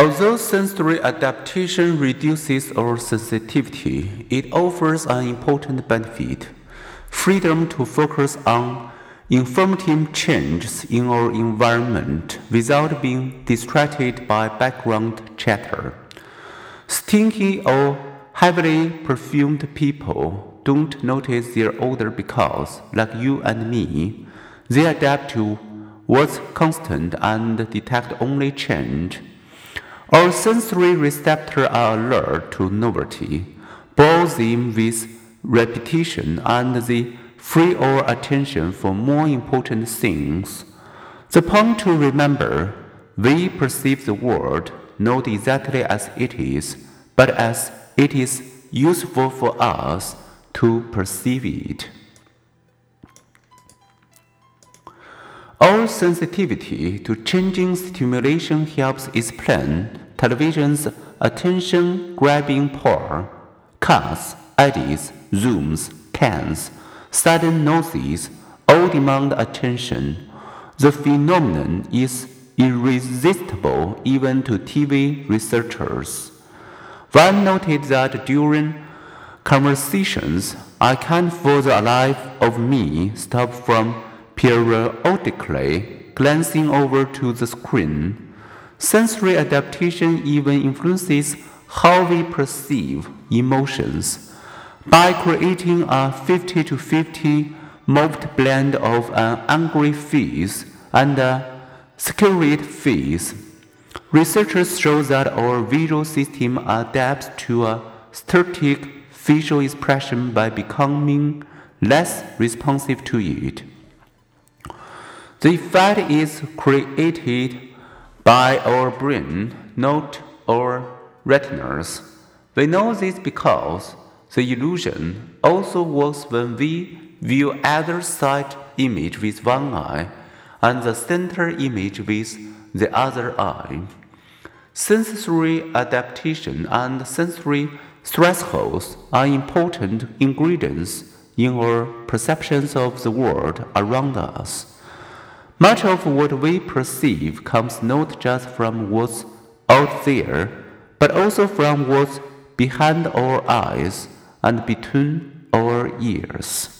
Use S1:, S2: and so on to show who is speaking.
S1: Although sensory adaptation reduces our sensitivity, it offers an important benefit freedom to focus on informative changes in our environment without being distracted by background chatter. Stinky or heavily perfumed people don't notice their odor because, like you and me, they adapt to what's constant and detect only change. Our sensory receptors are alert to novelty, bores in with repetition, and they free our attention for more important things. The point to remember we perceive the world not exactly as it is, but as it is useful for us to perceive it. Our sensitivity to changing stimulation helps explain television's attention grabbing power, cuts, edits, zooms, pans, sudden noises all demand attention. The phenomenon is irresistible even to TV researchers. One noted that during conversations, I can't for the life of me stop from periodically glancing over to the screen. Sensory adaptation even influences how we perceive emotions. By creating a 50 to 50 moved blend of an angry face and a scared face, researchers show that our visual system adapts to a static facial expression by becoming less responsive to it. The effect is created by our brain, not our retinas. We know this because the illusion also works when we view either side image with one eye and the center image with the other eye. Sensory adaptation and sensory thresholds are important ingredients in our perceptions of the world around us. Much of what we perceive comes not just from what's out there, but also from what's behind our eyes and between our ears.